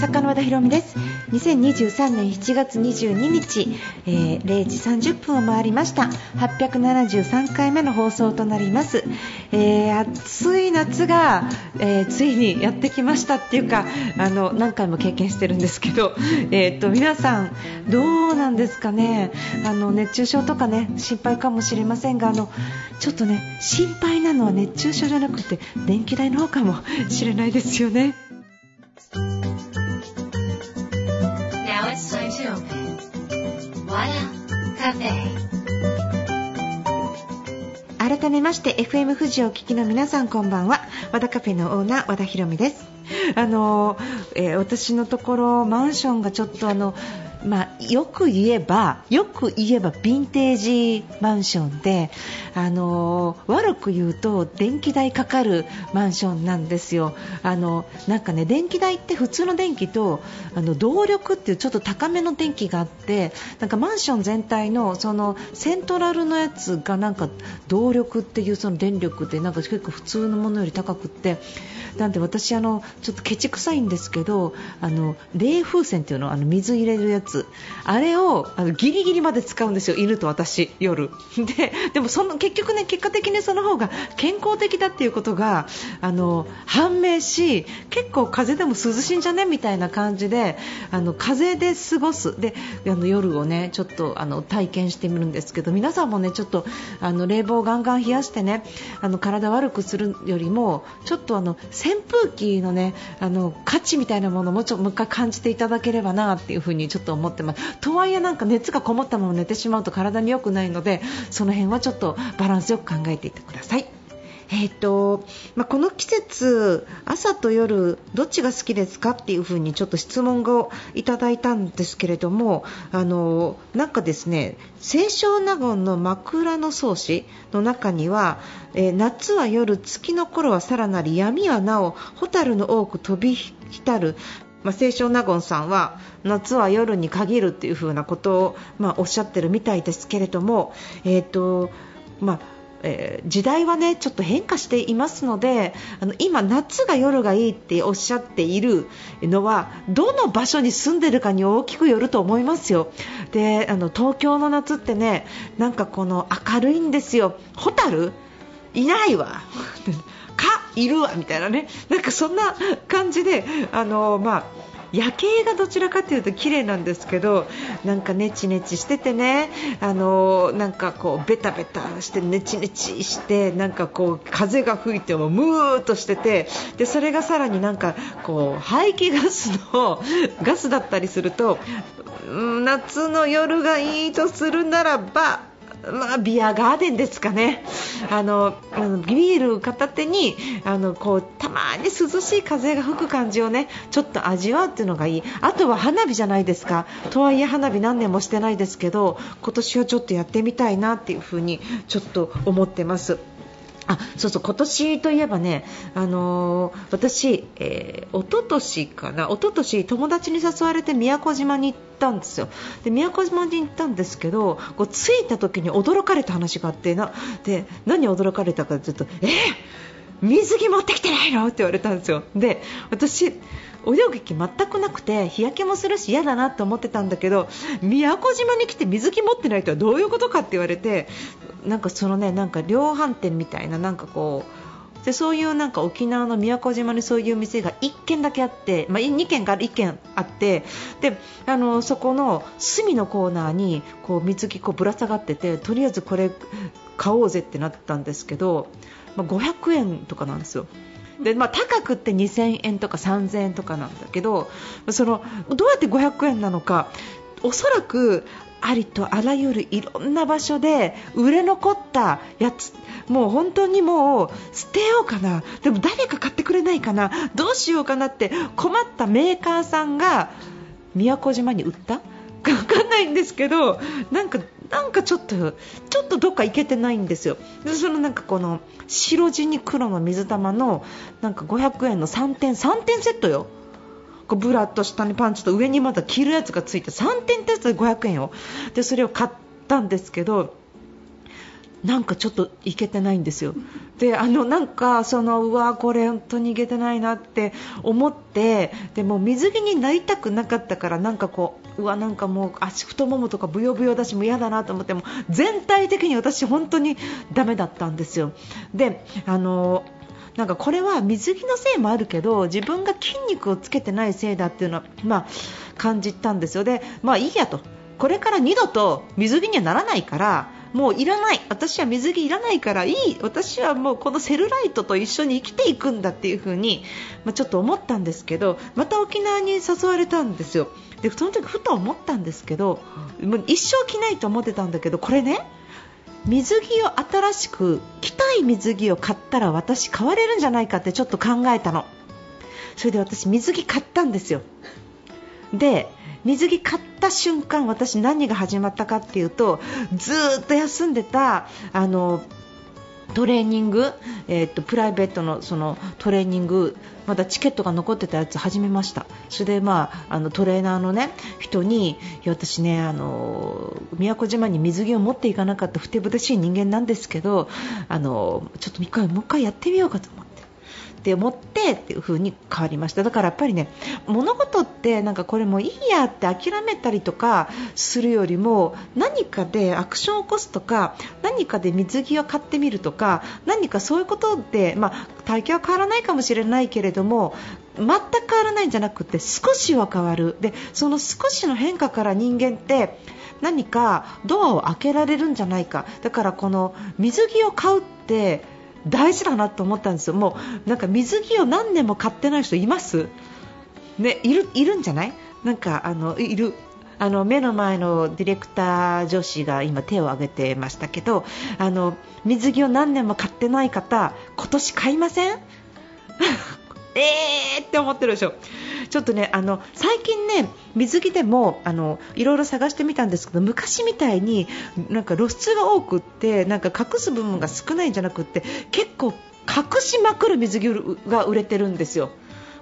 作家の和田博美です。2023年7月22日、えー、0時30分を回りました。873回目の放送となります、えー、暑い夏が、えー、ついにやってきましたっていうかあの何回も経験してるんですけど、えー、と皆さんどうなんですかね？あの熱中症とかね心配かもしれませんがあのちょっとね心配なのは熱中症じゃなくて電気代の方かもしれないですよね。改めまして FM 富士をお聞きの皆さんこんばんは。和田カフェのオーナー和田博美です。あの、えー、私のところマンションがちょっとあのまあ、よく言えばよく言えばヴィンテージマンションであの悪く言うと電気代かかるマンションなんですよ。あのなんかね電気代って普通の電気とあの動力っていうちょっと高めの電気があってなんかマンション全体のそのセントラルのやつがなんか動力っていうその電力でなんか結構普通のものより高くってなんで私あのちょっとケチくさいんですけどあの冷風船っていうのあの水入れるやつあれをあのギリギリまで使うんですよ。犬と私夜。ででもその結局ね結果的にその方が健康的だっていうことがあの判明し結構風邪でも涼しいんじゃねみたいな感じであの風で過ごす。であの夜をねちょっとあの体験してみるんですけど皆さんもねちょっとあの冷房をガンガン冷やしてねあの体悪くするよりもちょっとあの扇風機のねあの価値みたいなものもちょっともう一回感じていただければなっていうふにちょっと思ってます。とはいえなんか熱がこもったまま寝てしまうと体に良くないのでその辺はちょっとバランスよく考えていってください。えーとまあ、この季節、朝と夜どっちが好きですかっていう風にちょっと質問をいただいたんですけれどもあのなんかですね清少納言の枕草子の中には、えー、夏は夜、月の頃はさらなり闇はなお蛍の多く飛び浸るまあ、清少納言さんは夏は夜に限るっていう風なことを、まあ、おっしゃってるみたいですけれども、えーとまあえー、時代はねちょっと変化していますのであの今、夏が夜がいいっておっしゃっているのはどの場所に住んでいるかに大きくよると思いますよ。であの東京の夏ってねなんかこの明るいんですよ。ホタル？いないわ いるわみたいなね。なんかそんな感じであのまあ夜景がどちらかというと綺麗なんですけどなんかネチネチしててねあのなんかこうベタベタしてネチネチしてなんかこう風が吹いてもムーっとしててでそれがさらになんかこう排気ガスのガスだったりすると夏の夜がいいとするならばまあ、ビアガーデンですかね。あのビール片手にあのこうたまに涼しい風が吹く感じをねちょっと味わうっていうのがいい。あとは花火じゃないですか。とはいえ花火何年もしてないですけど今年はちょっとやってみたいなっていうふにちょっと思ってます。あそうそう今年といえばね、あのー、私、えー、一昨年かな一昨年友達に誘われて宮古島に行ったんですよ。で宮古島に行ったんですけどこう着いた時に驚かれた話があってなで何驚かれたかというとえー、水着持ってきてないの？って言われたんですよ。で私泳ぐ気全くなくて日焼けもするし嫌だなと思ってたんだけど宮古島に来て水着持ってないとはどういうことかって言われてなんかそのねなんか量販店みたいななんかこうでそういうなんか沖縄の宮古島にそういう店が1軒だけあって、まあ、2軒から1軒あってであのそこの隅のコーナーにこう水着こうぶら下がっててとりあえずこれ買おうぜってなったんですけど、まあ、500円とかなんですよ。でまあ、高くって2000円とか3000円とかなんだけどそのどうやって500円なのかおそらくありとあらゆるいろんな場所で売れ残ったやつもう本当にもう捨てようかな。でも誰か買ってくれないかな。どうしようかなって困ったメーカーさんが宮古島に売ったか分かんないんですけどなんかなんかちょっとちょっとどっか行けてないんですよ。でそのなんかこの白地に黒の水玉のなんか500円の3点3点セットよ。こうブラと下にパンツと上にまだ着るやつがついて3点テストで500円をでそれを買ったんですけどなんかちょっといけてないんですよ。であのなんかそのうわこれ本当にいけてないなって思ってでも水着になりたくなかったからなんかこうわなんかもう足太ももとかブヨブヨだしも嫌だなと思っても全体的に私本当にダメだったんですよ。であのなんかこれは水着のせいもあるけど自分が筋肉をつけてないせいだっていうのは、まあ、感じたんですよ。でまあいいやとこれから二度と水着にはならないからもういらない。私は水着いらないからいい。私はもうこのセルライトと一緒に生きていくんだっていう風に、まあ、ちょっと思ったんですけどまた沖縄に誘われたんですよ。でその時ふと思ったんですけどもう一生着ないと思ってたんだけどこれね水着を新しく着たい水着を買ったら私買われるんじゃないかってちょっと考えたの。それで私水着買ったんですよで水着買った瞬間私何が始まったかっていうとずっと休んでたあのトレーニング、えーと、プライベートのそのトレーニングまだチケットが残ってたやつ始めましたそれで、まあ、あのトレーナーの、ね、人に私ねあの宮古島に水着を持っていかなかったふてぶてしい人間なんですけどあのちょっともう一回やってみようかと思って。って思ってっていう風に変わりました。だからやっぱりね物事ってなんかこれもいいやって諦めたりとかするよりも何かでアクションを起こすとか何かで水着を買ってみるとか何かそういうことで、まあ、体型は変わらないかもしれないけれども全く変わらないんじゃなくて少しは変わる。でその少しの変化から人間って何かドアを開けられるんじゃないか。だからこの水着を買うって大事だなと思ったんですよ、もうなんか水着を何年も買ってない人います、ね、いるいるんじゃない？なんかあのいる。あの目の前のディレクター女子が今手を挙げてましたけどあの水着を何年も買ってない方今年買いません？えーって思ってるでしょ。ちょっとねあの最近ね水着でもあのいろいろ探してみたんですけど昔みたいになんか露出が多くってなんか隠す部分が少ないんじゃなくって結構隠しまくる水着が売れてるんですよ。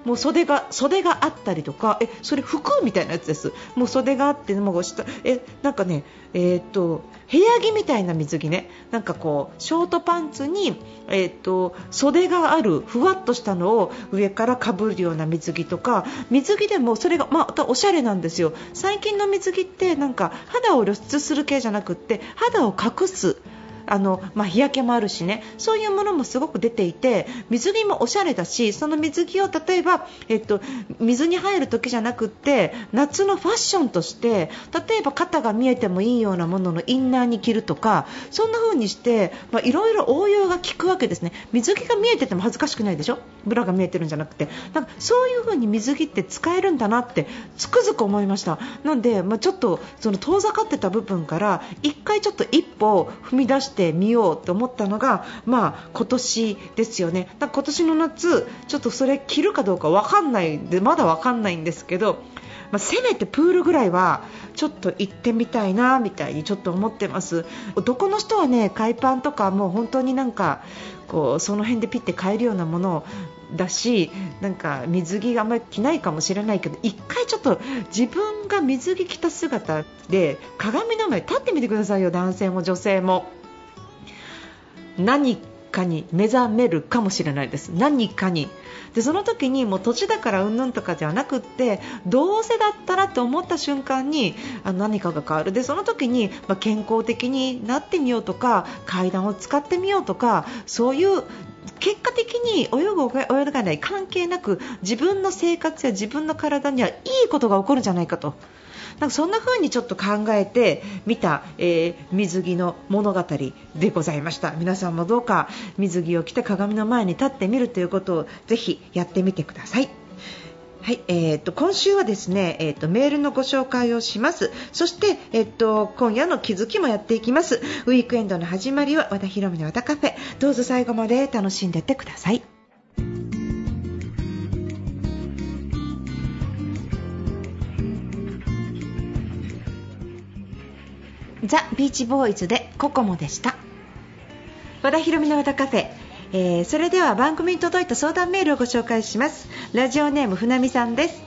もう袖が袖があったりとかえそれ服みたいなやつです。もう袖があってもう下えなんかねえー、っと部屋着みたいな水着ね。なんかこうショートパンツにえー、っと袖があるふわっとしたのを上からかぶるような水着とか水着でもそれがまたおしゃれなんですよ。最近の水着ってなんか肌を露出する系じゃなくって肌を隠すあの、まあ、日焼けもあるしね。そういうものもすごく出ていて水着もおしゃれだしその水着を例えば、えっと、水に入る時じゃなくって夏のファッションとして例えば肩が見えてもいいようなもののインナーに着るとかそんな風にしていろいろ応用が効くわけですね。水着が見えてても恥ずかしくないでしょ？ブラが見えてるんじゃなくて。なんかそういう風に水着って使えるんだなってつくづく思いました。なので、まあ、ちょっとその遠ざかってた部分から1回ちょっと一歩踏み出しててみようと思ったのが、まあ、今年ですよね。だ今年の夏ちょっとそれ着るかどうかわかんないでまだわかんないんですけど、まあ、せめてプールぐらいはちょっと行ってみたいなみたいにちょっと思ってます男の人はね海パンとかもう本当になんかこうその辺でピッて買えるようなものだしなんか水着があんまり着ないかもしれないけど一回ちょっと自分が水着着た姿で鏡の前立ってみてくださいよ男性も女性も。何かに目覚めるかもしれないです。何かに。でその時にもう年だからうんぬんとかじゃなくってどうせだったらと思った瞬間にあ何かが変わる。でその時に、まあ、健康的になってみようとか階段を使ってみようとかそういう結果的に泳ぐ泳がない関係なく自分の生活や自分の体にはいいことが起こるんじゃないかと。なんかそんな風にちょっと考えて見た、えー、水着の物語でございました皆さんもどうか水着を着て鏡の前に立ってみるということをぜひやってみてください。はい、えーと、今週はですね、えーと、メールのご紹介をします。そして、えーと、今夜の気づきもやっていきます。ウィークエンドの始まりは和田博美の和田カフェ。どうぞ最後まで楽しんでってください。ザ・ビーチボーイズでココモでした。和田博美の和田カフェ、えー、それでは番組に届いた相談メールをご紹介します。ラジオネーム船見さんです、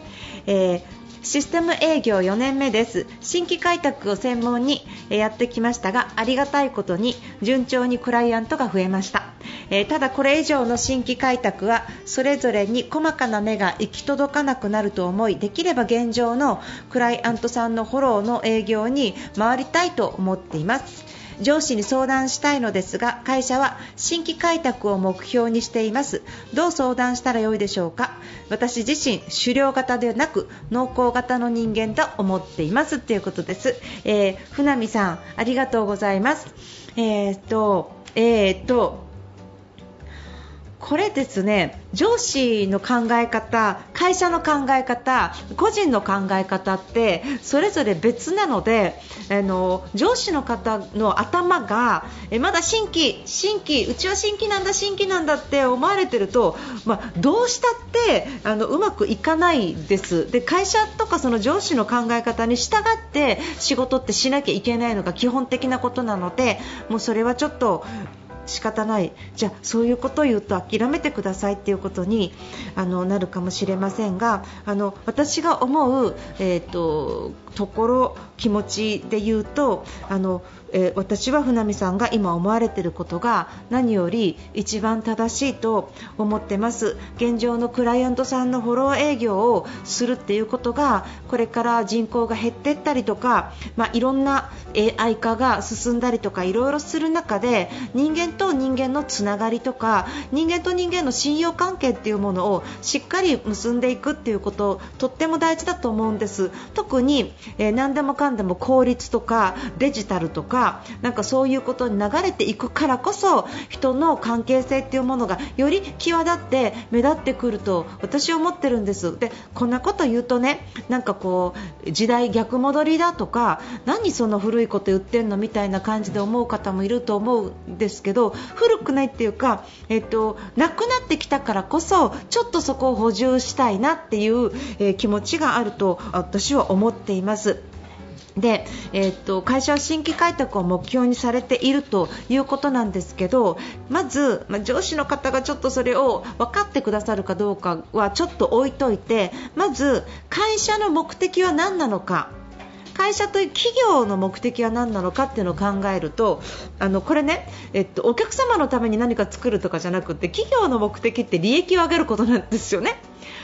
えーシステム営業4年目です。新規開拓を専門にやってきましたがありがたいことに順調にクライアントが増えました。えー、ただこれ以上の新規開拓はそれぞれに細かな目が行き届かなくなると思いできれば現状のクライアントさんのフォローの営業に回りたいと思っています。上司に相談したいのですが会社は新規開拓を目標にしています。どう相談したらよいでしょうか？私自身狩猟型ではなく農耕型の人間と思っています。ということです、えー、船見さんありがとうございます。えー、っとえー、っとこれですね上司の考え方会社の考え方個人の考え方ってそれぞれ別なのであの上司の方の頭がえまだ新規、新規うちは新規なんだ新規なんだって思われてると、まあ、どうしたってあのうまくいかないです。で会社とかその上司の考え方に従って仕事ってしなきゃいけないのが基本的なことなのでもうそれはちょっと仕方ない。じゃあそういうことを言うと諦めてくださいっていうことにあのなるかもしれませんがあの私が思う、えーと、ところ気持ちで言うとあのえー、私は船見さんが今思われていることが何より一番正しいと思ってます。現状のクライアントさんのフォロー営業をするっていうことがこれから人口が減っていったりとか、まあ、いろんな AI 化が進んだりとかいろいろする中で人間と人間のつながりとか人間と人間の信用関係っていうものをしっかり結んでいくっていうこととっても大事だと思うんです。特に、えー、何でもかんでも効率とかデジタルとかなんかそういうことに流れていくからこそ人の関係性っていうものがより際立って目立ってくると私は思ってるんですでこんなこと言うとねなんかこう時代逆戻りだとか何その古いこと言ってんの？みたいな感じで思う方もいると思うんですけど古くないっていうか、えっと、なくなってきたからこそちょっとそこを補充したいなっていう、えー、気持ちがあると私は思っています。ますで、えー、っと会社は新規開拓を目標にされているということなんですけどまず、まあ、上司の方がちょっとそれを分かってくださるかどうかはちょっと置いといてまず会社の目的は何なのか会社という企業の目的は何なのかっていうのを考えるとあのこれね、えっと、お客様のために何か作るとかじゃなくて企業の目的って利益を上げることなんですよね。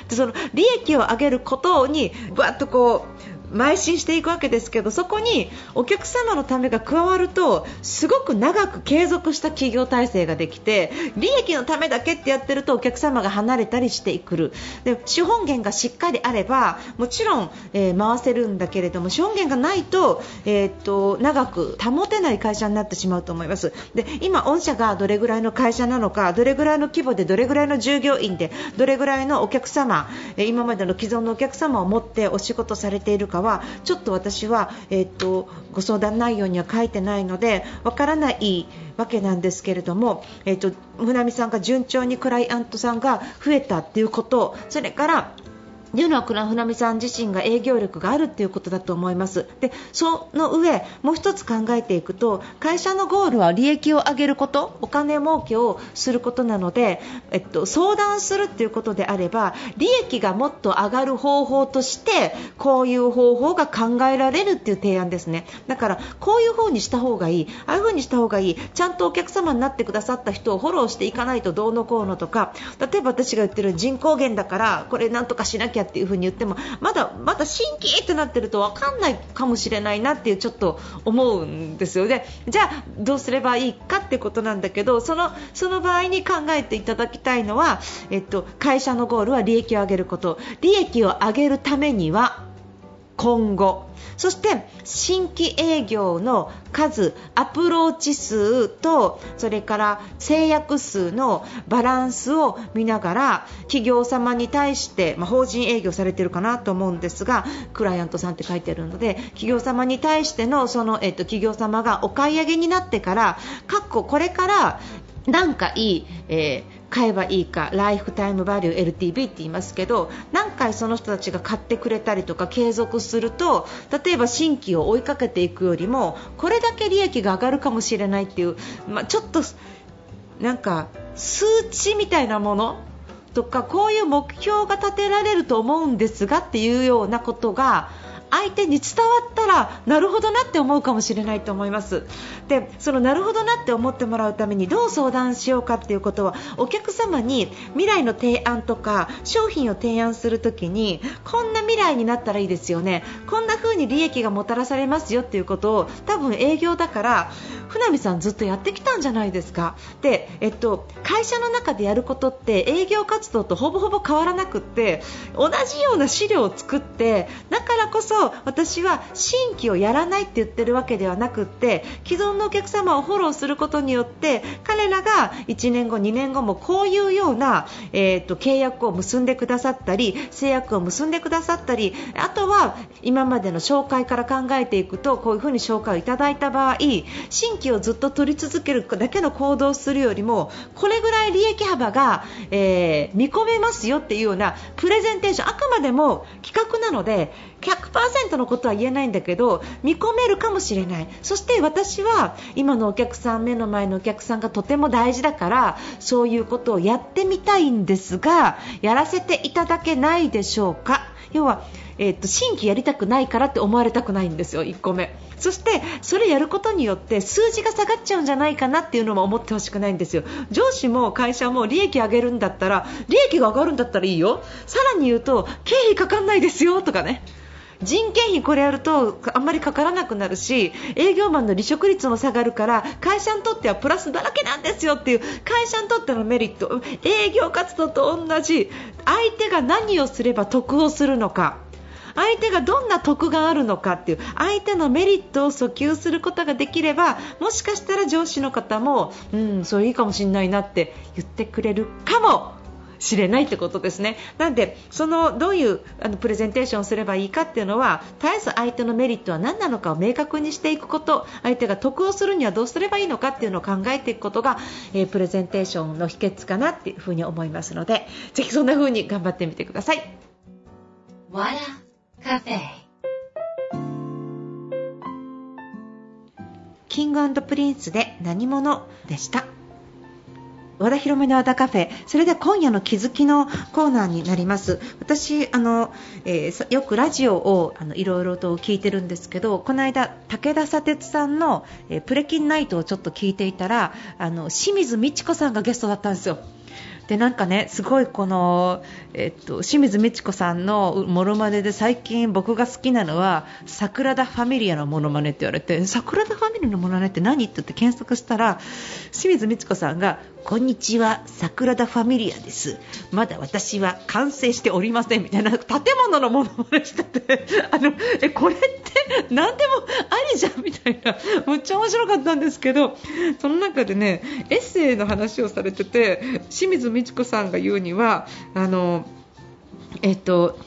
でその利益を上げることにバッとこう邁進していくわけですけどそこにお客様のためが加わるとすごく長く継続した企業体制ができて利益のためだけってやってるとお客様が離れたりしてくる。で資本源がしっかりあればもちろん、えー、回せるんだけれども資本源がないと,、えー、っと長く保てない会社になってしまうと思います。で今、御社がどれぐらいの会社なのかどれぐらいの規模でどれぐらいの従業員でどれぐらいのお客様今までの既存のお客様を持ってお仕事されているかかはちょっと私は、えーと、ご相談内容には書いてないのでわからないわけなんですけれども、えーと、と船見さんが順調にクライアントさんが増えたということそれからいうのは倉船美さん自身が営業力があるということだと思います。でその上、もう1つ考えていくと会社のゴールは利益を上げることお金儲けをすることなので、えっと、相談するということであれば利益がもっと上がる方法としてこういう方法が考えられるという提案ですね。だからこういう風にした方がいいああいう風にした方がいいちゃんとお客様になってくださった人をフォローしていかないとどうのこうのとか例えば私が言ってる人口減だからこれなんとかしなきゃっていう風に言ってもまだまだ新規ってなってると分かんないかもしれないなっていうちょっと思うんですよね。じゃあどうすればいいかってことなんだけどそのその場合に考えていただきたいのは、えっと、会社のゴールは利益を上げること利益を上げるためには今後。そして新規営業の数アプローチ数とそれから制約数のバランスを見ながら企業様に対して、まあ、法人営業されているかなと思うんですがクライアントさんって書いてあるので企業様に対してのその、えっと、企業様がお買い上げになってからかっここれから何回、えー買えばいいかライフタイムバリュー LTV って言いますけど何回その人たちが買ってくれたりとか継続すると例えば新規を追いかけていくよりもこれだけ利益が上がるかもしれないっていう、まあ、ちょっとなんか数値みたいなものとかこういう目標が立てられると思うんですがっていうようなことが相手に伝わったらなるほどなって思うかもしれないと思います。でそのなるほどなって思ってもらうためにどう相談しようかっていうことはお客様に未来の提案とか商品を提案するときにこんな未来になったらいいですよね。こんな風に利益がもたらされますよっていうことを多分営業だから船見さんずっとやってきたんじゃないですか。で、えっと、会社の中でやることって営業活動とほぼほぼ変わらなくって同じような資料を作ってだからこそ私は新規をやらないって言ってるわけではなくって既存のお客様をフォローすることによって彼らが1年後、2年後もこういうような、えーと、契約を結んでくださったり制約を結んでくださったりあとは今までの紹介から考えていくとこういうふうに紹介をいただいた場合新規をずっと取り続けるだけの行動をするよりもこれぐらい利益幅が、えー、見込めますよっていうようなプレゼンテーションあくまでも企画なので客100%のことは言えないんだけど見込めるかもしれない。そして私は今のお客さん目の前のお客さんがとても大事だからそういうことをやってみたいんですがやらせていただけないでしょうか。要は、えー、っと新規やりたくないからって思われたくないんですよ、1個目。そしてそれやることによって数字が下がっちゃうんじゃないかなっていうのも思ってほしくないんですよ。上司も会社も利益上げるんだったら利益が上がるんだったらいいよ。さらに言うと経費かかんないですよとかね。人件費これやるとあんまりかからなくなるし営業マンの離職率も下がるから会社にとってはプラスだらけなんですよっていう会社にとってのメリット営業活動と同じ相手が何をすれば得をするのか相手がどんな得があるのかっていう相手のメリットを訴求することができればもしかしたら上司の方もうんそれいいかもしれないなって言ってくれるかも。しれないってことですね。なんでそのどういうあのプレゼンテーションをすればいいかっていうのは絶えず相手のメリットは何なのかを明確にしていくこと相手が得をするにはどうすればいいのかっていうのを考えていくことが、えー、プレゼンテーションの秘訣かなっていうふうに思いますのでぜひそんな風に頑張ってみてください。わらカフェキングプリンスで何者でした。和田広めの和田カフェ。それで今夜の気づきのコーナーになります。私あの、えー、よくラジオをあのいろいろと聞いてるんですけどこの間武田砂鉄さんの、えー、プレキンナイトをちょっと聞いていたらあの清水美智子さんがゲストだったんですよ。でなんかねすごいこの、えっと、清水美智子さんのモノマネで最近僕が好きなのは桜田ファミリアのモノマネって言われて桜田ファミリアのモノマネって何って言って検索したら清水美智子さんがこんにちは桜田ファミリアです。まだ私は完成しておりませんみたいな建物のものまねしててあのえこれって何でもありじゃんみたいなむっちゃ面白かったんですけどその中でねエッセイの話をされてて清水美智子さんが言うにはあのえっと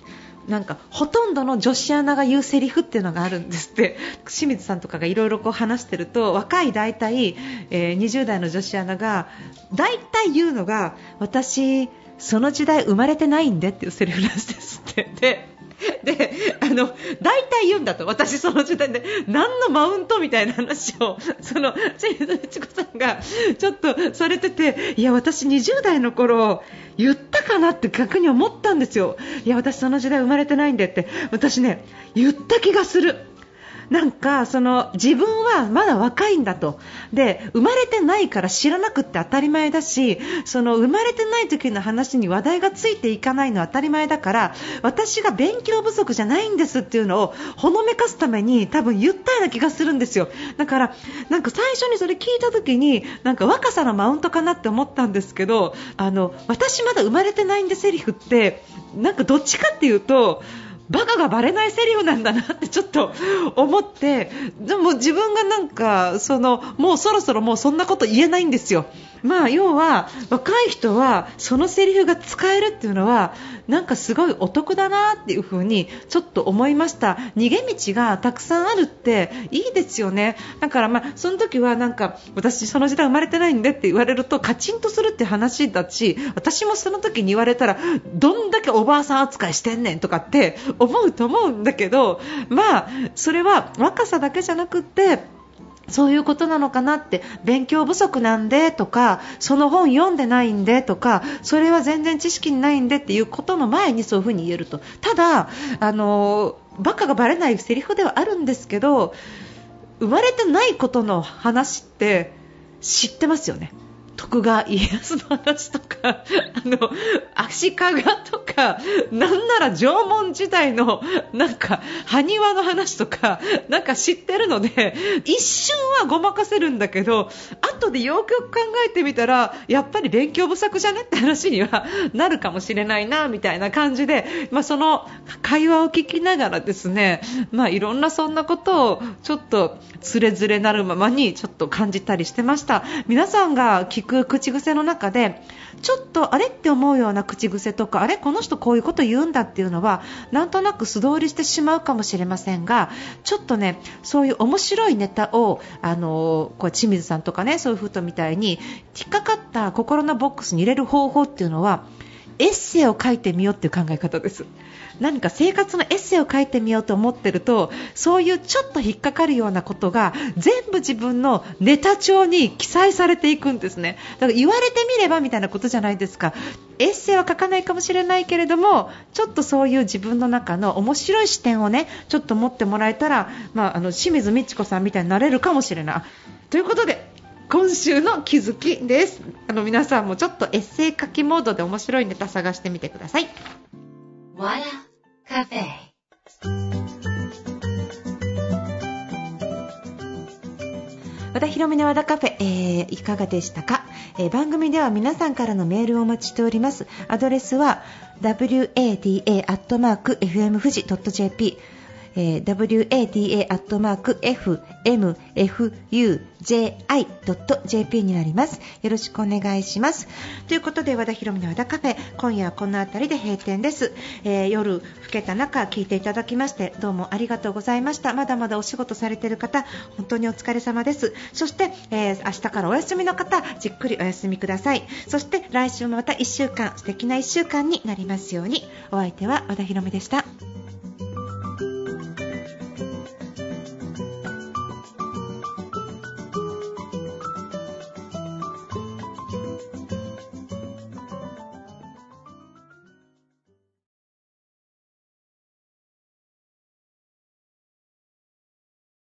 なんかほとんどの女子アナが言うセリフっていうのがあるんですって。清水さんとかがいろいろ話してると若い大体、えー、20代の女子アナが大体言うのが私、その時代生まれてないんでっていうセリフなんですって。で であの大体言うんだと私、その時点で何のマウントみたいな話を その清水美智子さんがちょっとされてていや私、20代の頃言ったかなって逆に思ったんですよ。いや私、その時代生まれてないんでって私ね言った気がする。なんかその自分はまだ若いんだと。で生まれてないから知らなくって当たり前だしその生まれてない時の話に話題がついていかないのは当たり前だから私が勉強不足じゃないんですっていうのをほのめかすために多分言ったような気がするんですよ。だからなんか最初にそれ聞いた時になんか若さのマウントかなって思ったんですけどあの私まだ生まれてないんでセリフってなんかどっちかっていうとバカがバレないセリフなんだなってちょっと思ってでも自分がなんかそのもうそろそろもうそんなこと言えないんですよ。まあ要は若い人はそのセリフが使えるっていうのはなんかすごいお得だなっていう風にちょっと思いました逃げ道がたくさんあるっていいですよねだからまあその時はなんか私その時代生まれてないんでって言われるとカチンとするって話だし私もその時に言われたらどんだけおばあさん扱いしてんねんとかって思うと思うんだけどまあそれは若さだけじゃなくってそういうことなのかなって勉強不足なんでとかその本読んでないんでとかそれは全然知識ないんでっていうことの前にそういうふうに言えるとただあのバカがバレないセリフではあるんですけど生まれてないことの話って知ってますよね。徳川家康の話とかあの足利とかなんなら縄文時代のなんか埴輪の話とかなんか知ってるので一瞬はごまかせるんだけど後でよくよく考えてみたらやっぱり勉強不足じゃねって話にはなるかもしれないなみたいな感じで、まあ、その会話を聞きながらですね、まあ、いろんなそんなことをちょっとつれづれなるままにちょっと感じたりしてました。皆さんが聞く口癖の中でちょっとあれって思うような口癖とかあれこの人こういうこと言うんだっていうのはなんとなく素通りしてしまうかもしれませんがちょっとねそういう面白いネタをあのこう清水さんとかねそういうふうとみたいに引っかかった心のボックスに入れる方法っていうのはエッセイを書いてみようっていう考え方です。何か生活のエッセイを書いてみようと思ってるとそういうちょっと引っかかるようなことが全部自分のネタ帳に記載されていくんですね。だから言われてみればみたいなことじゃないですか。エッセイは書かないかもしれないけれどもちょっとそういう自分の中の面白い視点をねちょっと持ってもらえたら、まあ、あの清水美智子さんみたいになれるかもしれない。ということで今週の気づきです。あの皆さんもちょっとエッセイ書きモードで面白いネタ探してみてください。カフェ。和田ひろみの和田カフェ、えー、いかがでしたか、えー、番組では皆さんからのメールをお待ちしております。アドレスは wada.fm 富士 .jp えー、wada.fmfuji.jp になります。よろしくお願いします。ということで、和田ヒ美の和田カフェ、今夜はこの辺りで閉店です。えー、夜、更けた中、聞いていただきまして、どうもありがとうございました。まだまだお仕事されている方、本当にお疲れ様です。そして、えー、明日からお休みの方、じっくりお休みください。そして、来週もまた1週間、素敵な1週間になりますように。お相手は和田ヒ美でした。